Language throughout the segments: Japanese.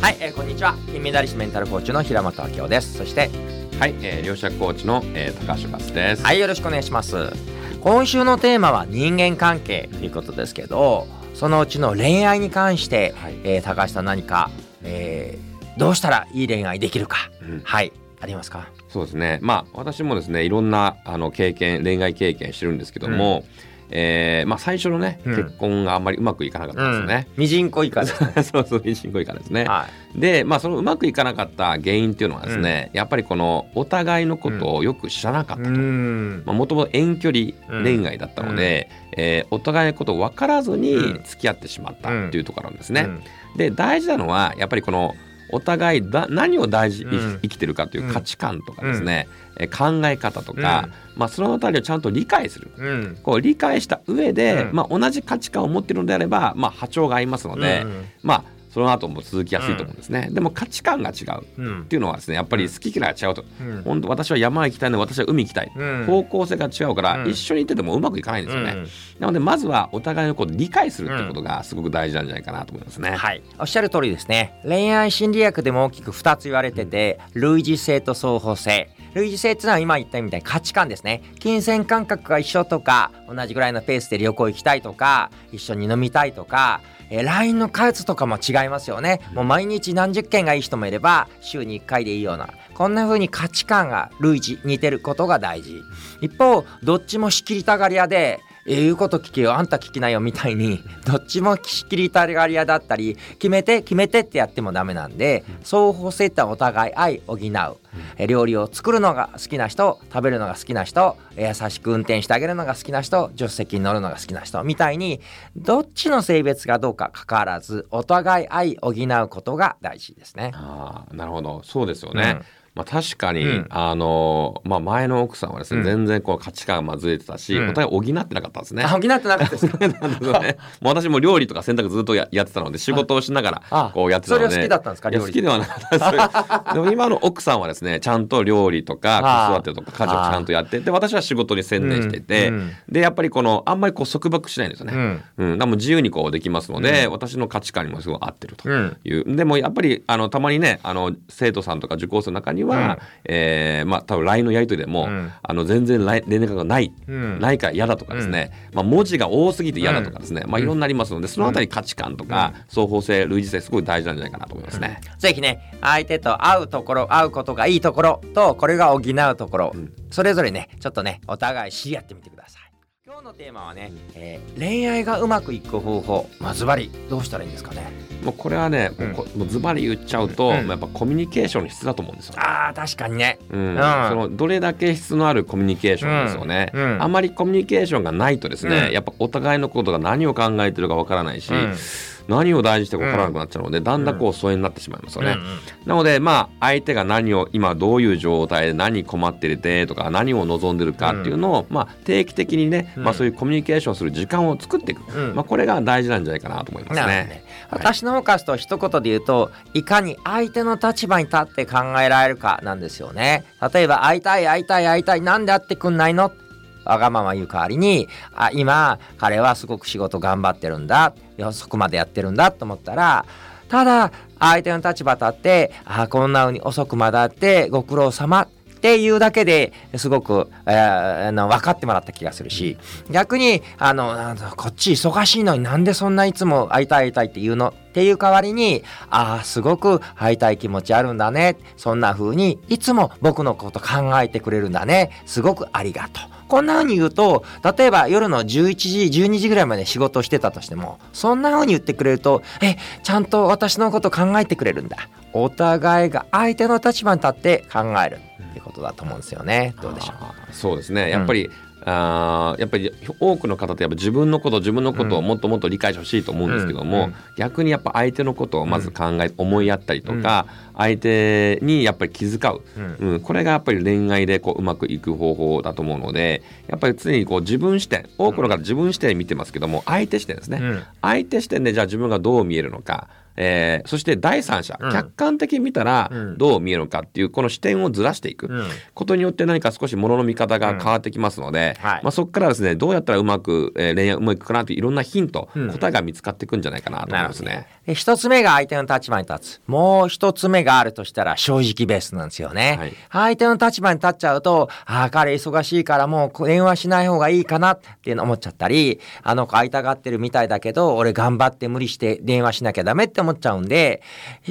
はい、えー、こんにちは。金メダリストメンタルコーチの平本明夫です。そしてはい、えー、両者コーチの、えー、高橋勝です。はいよろしくお願いします。今週のテーマは人間関係ということですけどそのうちの恋愛に関して、はい、えー、高橋さん何か、えー、どうしたらいい恋愛できるか、うん、はい。ありますか？そうですね。まあ私もですねいろんなあの経験恋愛経験してるんですけども、うんえーまあ、最初のね、うん、結婚があんまりうまくいかなかったんですよね。うん、ミジンコ以下で。す、ね、そうそうミジンコ以下ですね。はい、で、まあ、そのうまくいかなかった原因っていうのはですね、うん、やっぱりこのお互いのことをよく知らなかったと。もともと遠距離恋愛だったので、うん、えー、お互いのことを分からずに付き合ってしまったっていうところなんですね。で大事なのはやっぱりこのお互いだ何を大事、に生きてるかという価値観とかですね、うん、考え方とか、まあ、その辺りをちゃんと理解する、こう理解した上で、まあ、同じ価値観を持っているのであれば、まあ、波長が合いますので、まあその後も続きやすいと思うんですね、うん、でも価値観が違う。っていうのはですねやっぱり好き嫌いが違うと、うん、本当私は山行きたいの私は海行きたい、うん、方向性が違うから、一緒にいててもうまくいかないんですよね、なのでまずはお互いのことを理解するってことがすごく大事なんじゃないかなと思いますね、はい。おっしゃる通りですね。恋愛心理学でも大きく2つ言われてて、類似性と双方性。類似性っていうのは今言ったみたいに価値観ですね。金銭感覚が一緒とか同じぐらいのペースで旅行行きたいとか一緒に飲みたいとかえー、LINE の数とかも違いますよね。もう毎日何十件がいい人もいれば、週に1回でいいような。こんな風に価値観が類似、似てることが大事。一方、どっちも仕切りたがり屋で、えー、言うこと聞けよ。あんた聞きなよみたいにどっちも仕切りたがり屋だったり決めて決めてってやってもダメなんで双方性ってお互い愛補う、え料理を作るのが好きな人食べるのが好きな人優しく運転してあげるのが好きな人助手席に乗るのが好きな人みたいにどっちの性別がどうか関わらずお互い愛補うことが大事ですね。あなるほど。そうですよね、うんまあ、確かに、うん、あのまあ、前の奥さんはですね、うん、全然こう価値観がずれてたし、うん、お互い補ってなかったんですね。補ってなかったですか？ね、もう私も料理とか洗濯ずっとややってたので仕事をしながらこうやってたので。それは好きだったんですか好きではなかったです でも今の奥さんはですねちゃんと料理とか子育てとか家事をちゃんとやってで私は仕事に専念してて、でやっぱりこのあんまりこう束縛しないんですよね。うん、でも自由にこうできますので、私の価値観にもすごい合ってるという、でもやっぱりあのたまにねあの生徒さんとか受講生の中には、うん。えーえー、まあ多分 LINE のやり取りでも、うん、あの全然連絡がない、うん、ないから嫌だとかですね、うん、まあ、文字が多すぎて嫌だとかですね、まあいろんなありますのでそのあたり価値観とか双方性類似性すごい大事なんじゃないかなと思いますね。ぜひね相手と会うところ会うことがいいところとこれが補うところ、それぞれねちょっとねお互い知り合ってみてください。今日のテーマはね、えー、恋愛がうまくいく方法まずばりどうしたらいいんですかね？もうこれはね、うん、もうズバリ言っちゃうと、うん、やっぱコミュニケーションの質だと思うんですよ、ね、あ確かにね、うん、そのどれだけ質のあるコミュニケーションですよね、あん。まりコミュニケーションがないとですね、やっぱお互いのことが何を考えてるかわからないし、何を大事してか分からなくなっちゃうので、だんだんこう疎遠になってしまいますよね。なのでまあ相手が何を今どういう状態で何困っててとか何を望んでるかっていうのを、まあ定期的にね、まあそういうコミュニケーションする時間を作っていく、まあこれが大事なんじゃないかなと思いますね。ね。私の方からすと一言で言うといかに相手の立場に立って考えられるかなんですよね。例えば会いたい会いたい会いたいなんで会ってくんないのわがまま言う代わりにあ今彼はすごく仕事頑張ってるんだ遅くまでやってるんだと思ったらただ相手の立場立ってあこんな風に遅くまであってご苦労様っていうだけですごく、えー、分かってもらった気がするし逆にあのこっち忙しいのになんでそんないつも会いたい会いたいって言うのっていう代わりにああすごく会いたい気持ちあるんだね。そんな風にいつも僕のこと考えてくれるんだね。すごくありがとう。こんな風に言うと例えば夜の11時12時ぐらいまで仕事をしてたとしてもそんな風に言ってくれるとえちゃんと私のこと考えてくれるんだ。お互いが相手の立場に立って考える。ってことだと思うんですよね。どうでしょう？そうですね。やっぱり、うん。あやっぱり多くの方ってやっぱ自分のこと自分のことをもっともっと理解してほしいと思うんですけども、うん、逆にやっぱ相手のことをまず考え、うん、思いやったりとか、相手にやっぱり気遣う、うん、これがやっぱり恋愛でこううまくいく方法だと思うのでやっぱり常にこう自分視点多くの方自分視点見てますけども相手視点ですね、相手視点でじゃあ自分がどう見えるのかえー、そして第三者、うん、客観的に見たらどう見えるのかっていうこの視点をずらしていく。ことによって何か少しものの見方が変わってきますので、はい、まあ、そこからですねどうやったらうまく、えー、恋愛うまくいくかなといういろんなヒント、答えが見つかっていくんじゃないかなと思いますね。一つ目が相手の立場に立つ。もう一つ目があるとしたら正直ベースなんですよね。はい、相手の立場に立っちゃうと、ああ、彼忙しいからもう電話しない方がいいかなって思っちゃったり、あの子会いたがってるみたいだけど、俺頑張って無理して電話しなきゃダメって思っちゃうんで、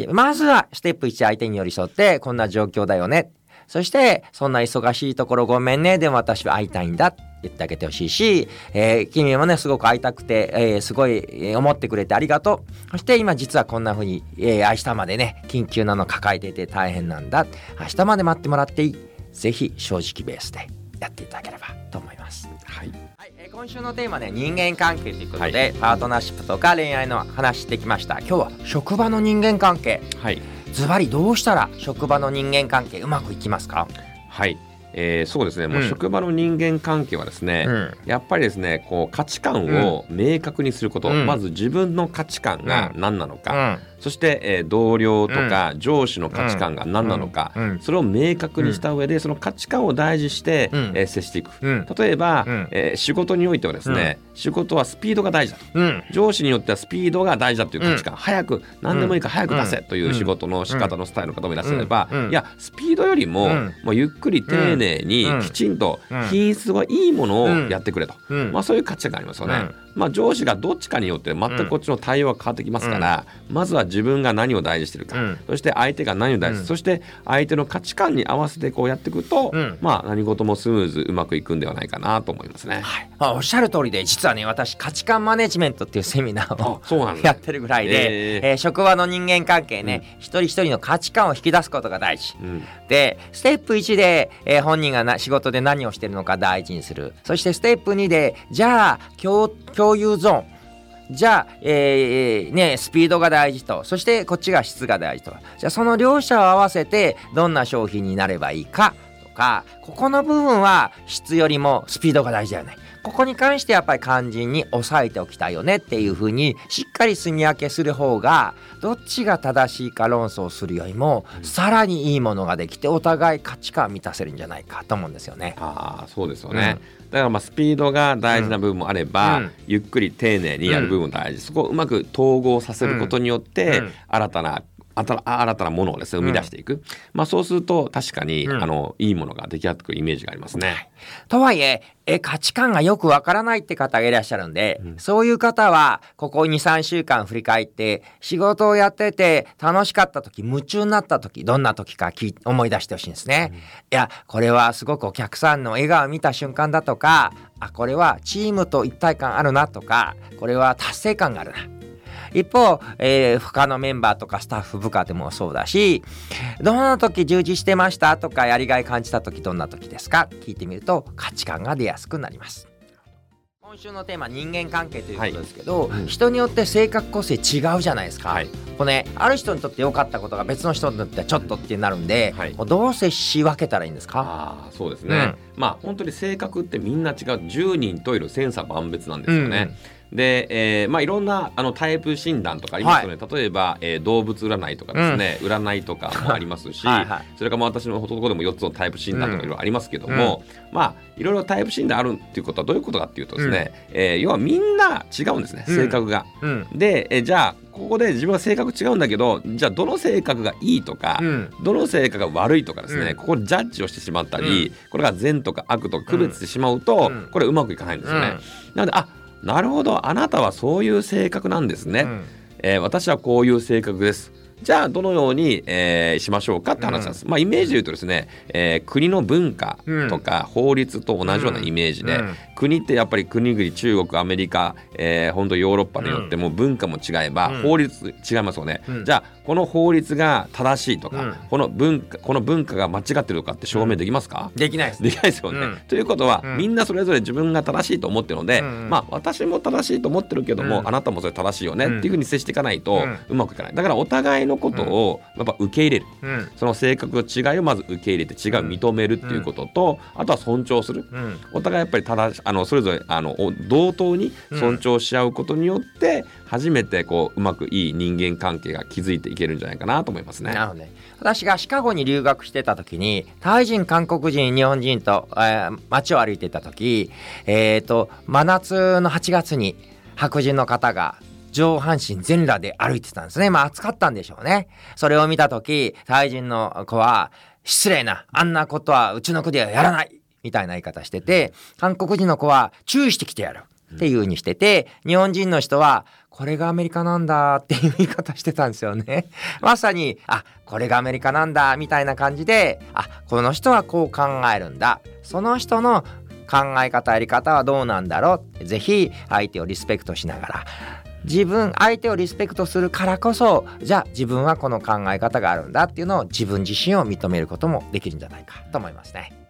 まずはステップ1相手に寄り添って、こんな状況だよね。そして、そんな忙しいところごめんね。でも私は会いたいんだ。言ってあげてほしいし、えー、君もねすごく会いたくて、えー、すごい思ってくれてありがとうそして今実はこんな風に、えー、明日までね緊急なの抱えてて大変なんだ明日まで待ってもらっていいぜひ正直ベースでやっていただければと思います。はい、はいえー、今週のテーマね人間関係ということで、はい、パートナーシップとか恋愛の話してきました。今日は職場の人間関係。はい。ズバリどうしたら職場の人間関係うまくいきますか？はい。えー、そうですね、もう職場の人間関係はですね、うん、やっぱりですねこう価値観を明確にすること、うん、まず自分の価値観が何なのか、そして、えー、同僚とか上司の価値観が何なのか、それを明確にした上でその価値観を大事して、えー、接していく、例えば、えー、仕事においてはですね、仕事はスピードが大事だと、上司によってはスピードが大事だという価値観、早く何でもいいから早く出せという仕事の仕方のスタイルの方もいらっしゃれば、いやスピードよりも,、もうゆっくり丁寧にきちんと品質がいいものをやってくれと、まあ、そういう価値観がありますよね。まあ、上司がどっちかによって全くこっちの対応が変わってきますから、うん、まずは自分が何を大事してるか、うん、そして相手が何を大事してる、そして相手の価値観に合わせてこうやっていくと、まあ、何事もスムーズうまくいくんではないかなと思いますね。はい、まあ、おっしゃる通りで実はね私価値観マネジメントっていうセミナーを やってるぐらいで、えー、えー、職場の人間関係ね、一人一人の価値観を引き出すことが大事。でステップ1で、えー、本人がな仕事で何をしてるのか大事にする。そしてステップ2でじゃあ共共有ゾーンじゃあ、えー、ね、スピードが大事と、そしてこっちが質が大事と。じゃあその両者を合わせてどんな商品になればいいかとか、ここの部分は質よりもスピードが大事だよね。ここに関してやっぱり肝心に押さえておきたいよねっていうふうにしっかり住み分けする方がどっちが正しいか論争するよりもさらにいいものができてお互い価値観満たせるんじゃないかと思うんですよね。ああそうですよね、うんだからまあスピードが大事な部分もあれば、うん、ゆっくり丁寧にやる部分も大事、うん、そこをうまく統合させることによって、新たな新たなものをですね生み出していく、うん、まあ、そうすると確かに、うん、あのいいものが出来上がってくるイメージがありますね。とはいええ価値観がよくわからないって方がいらっしゃるんで、うん、そういう方はここ23週間振り返って仕事をやってて楽しかった時夢中になった時どんな時か思い出してほしいんですね。いやこれはすごくお客さんの笑顔を見た瞬間だとかあこれはチームと一体感あるなとかこれは達成感があるな。一方、えー、他のメンバーとかスタッフ部下でもそうだしどんな時従事してましたとかやりがい感じた時どんな時ですか？聞いてみると価値観が出やすくなります。今週のテーマ人間関係ということですけど、はい、人によって性格個性違うじゃないですか、はい、これねある人にとって良かったことが別の人にとってはちょっとってなるんで、はい、どう接し分けたらいいんですか？あそうですね、うん、まあ本当に性格ってみんな違う。10人といる千差万別なんですよね、うんで、えーまあ、いろんなあのタイプ診断とかありますよね、はい、例えば、えー、動物占いとかですね、うん、占いとかもありますしはい、それから私のほとんどでも4つのタイプ診断とかいろいろありますけども、うん、まあいろいろタイプ診断あるっていうことはどういうことかっていうとですね、うん、えー、要はみんな違うんですね性格が。で、えー、じゃあここで自分は性格違うんだけどじゃあどの性格がいいとか、どの性格が悪いとかですね、ここでジャッジをしてしまったり、これが善とか悪とか区別してしまうと、これうまくいかないんですよね。なのであなるほどあなたはそういう性格なんですね、うん、えー、私はこういう性格です。じゃあどのように、えー、しましょうか？って話なんです、うん、まあイメージで言うとですね、えー、国の文化とか法律と同じようなイメージで、うん、国ってやっぱり国々中国アメリカ、えー、本当ヨーロッパによっても文化も違えば、法律違いますよね、じゃあこの法律が正しいとか、うん、この文化この文化が間違ってるとかって証明できますか、できないです、できないですよね。うん、ということは、みんなそれぞれ自分が正しいと思ってるので、まあ私も正しいと思ってるけども、あなたもそれ正しいよねっていうふうに接していかないとうまくいかない。だからお互いのことをやっぱ受け入れる、その性格の違いをまず受け入れて違いを認めるっていうことと、あとは尊重する、お互いやっぱり正しあのそれぞれあの同等に尊重し合うことによって、初めてこううまくいい人間関係が築いていけるんじゃないかなと思いますね。なるほどね私がシカゴに留学してた時にタイ人韓国人日本人と、えー、街を歩いてた時、えーと、真夏の8月に白人の方が上半身全裸で歩いてたんですね。まあ暑かったんでしょうね。それを見た時タイ人の子は失礼なあんなことはうちの国ではやらないみたいな言い方してて韓国人の子は注意してきてやる。っていう風にしてて、日本人の人は、これがアメリカなんだっていう言い方してたんですよね。まさに、あ、これがアメリカなんだみたいな感じで、あ、この人はこう考えるんだ。その人の考え方やり方はどうなんだろう、ぜひ相手をリスペクトしながら、自分相手をリスペクトするからこそじゃあ自分はこの考え方があるんだっていうのを自分自身を認めることもできるんじゃないかと思いますね。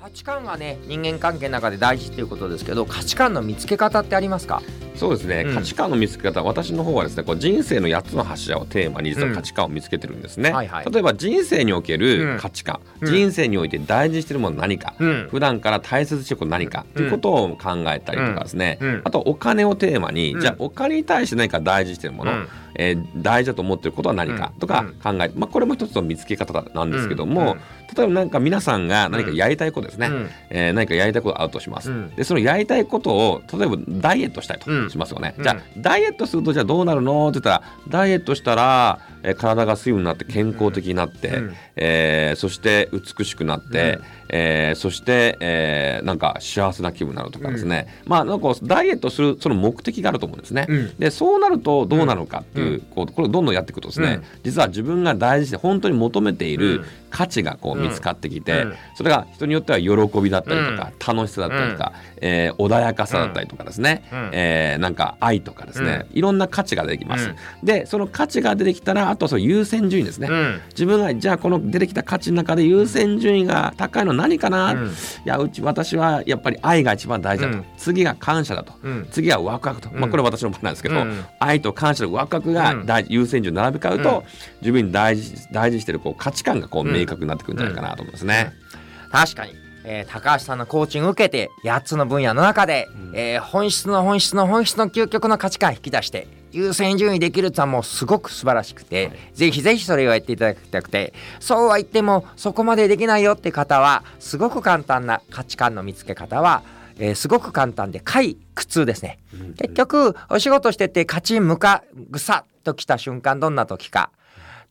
価値観がね人間関係の中で大事っていうことですけど価値観の見つけ方ってありますか？そうですね、うん、価値観の見つけ方。私の方はですねこう人生の8つの柱をテーマに実は価値観を見つけてるんですね、うんはいはい、例えば人生における価値観、うん、人生において大事にしてるもの何か、うん、普段から大切にしてること何か。ということを考えたりとかですね、あとお金をテーマに、じゃあお金に対して何か大事にしてるもの、えー、大事だと思ってることは何かとか考えて、まあ、これも一つの見つけ方なんですけども、例えば何か皆さんが何かやりたいことですね、うん、えー、何かやりたいことあるとします、でそのやりたいことを例えばダイエットしたいとしますよね、じゃあダイエットするとじゃあどうなるのって言ったらダイエットしたらえー、体が水分になって健康的になって、うん、えー、そして美しくなって、うん、えー、そして、えー、なんか幸せな気分になるとかですね、うん、まあなんかダイエットするその目的があると思うんですね。うん、でそうなるとどうなるかっていう,、こうこれをどんどんやっていくとですね、実は自分が大事で本当に求めている価値がこう見つかってきて、それが人によっては喜びだったりとか、楽しさだったりとか、えー、穏やかさだったりとかですね、うん、えー、なんか愛とかですね、いろんな価値が出てきます。でその価値が出てきたらあとはその優先順位ですね、うん、自分がじゃあこの出てきた価値の中で優先順位が高いの何かな、うん、いやうち私はやっぱり愛が一番大事だと、うん、次が感謝だと、次はワクワクと、まあ、これは私の場合なんですけど、愛と感謝とワクワクが大優先順位並び替うと、自分に大事大事にしてるこう価値観がこう明確になってくるんじゃないかなと思いますね。確かに。えー、高橋さんのコーチングを受けて8つの分野の中で、うん、えー、本質の本質の本質の究極の価値観を引き出して優先順位できるってのはもうすごく素晴らしくて、はい、ぜひぜひそれをやっていただきたくて。そうは言ってもそこまでできないよって方はすごく簡単な価値観の見つけ方はえー、すごく簡単で快苦痛ですね、うん、結局お仕事してて勝ち向かぐさっと来た瞬間どんな時か。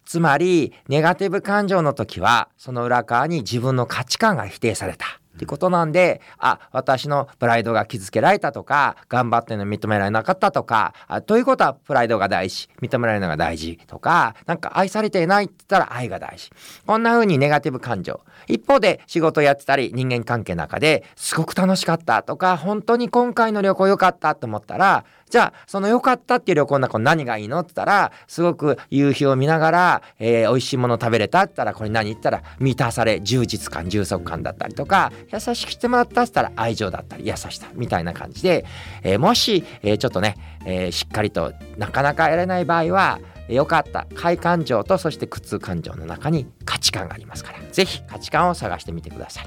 つまりネガティブ感情の時はその裏側に自分の価値観が否定されたってことなんで、あ、私のプライドが傷つけられたとか、頑張ってるの認められなかったとか、あということはプライドが大事、認められるのが大事とか、なんか愛されていないって言ったら愛が大事。こんな風にネガティブ感情。一方で仕事やってたり人間関係の中ですごく楽しかったとか、本当に今回の旅行良かったと思ったら、じゃあ、その良かったっていう旅行の中何がいいのって言ったら、すごく夕日を見ながら、えー、美味しいもの食べれたって言ったら、これ何言ったら、満たされ、充実感、充足感だったりとか、優しくしてもらったって言ったら、愛情だったり、優しさみたいな感じで、えー、もし、えー、ちょっとね、えー、しっかりとなかなかやれない場合は、良かった快感情とそして苦痛感情の中に価値観がありますから、ぜひ価値観を探してみてください。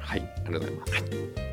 はい、ありがとうございます。はい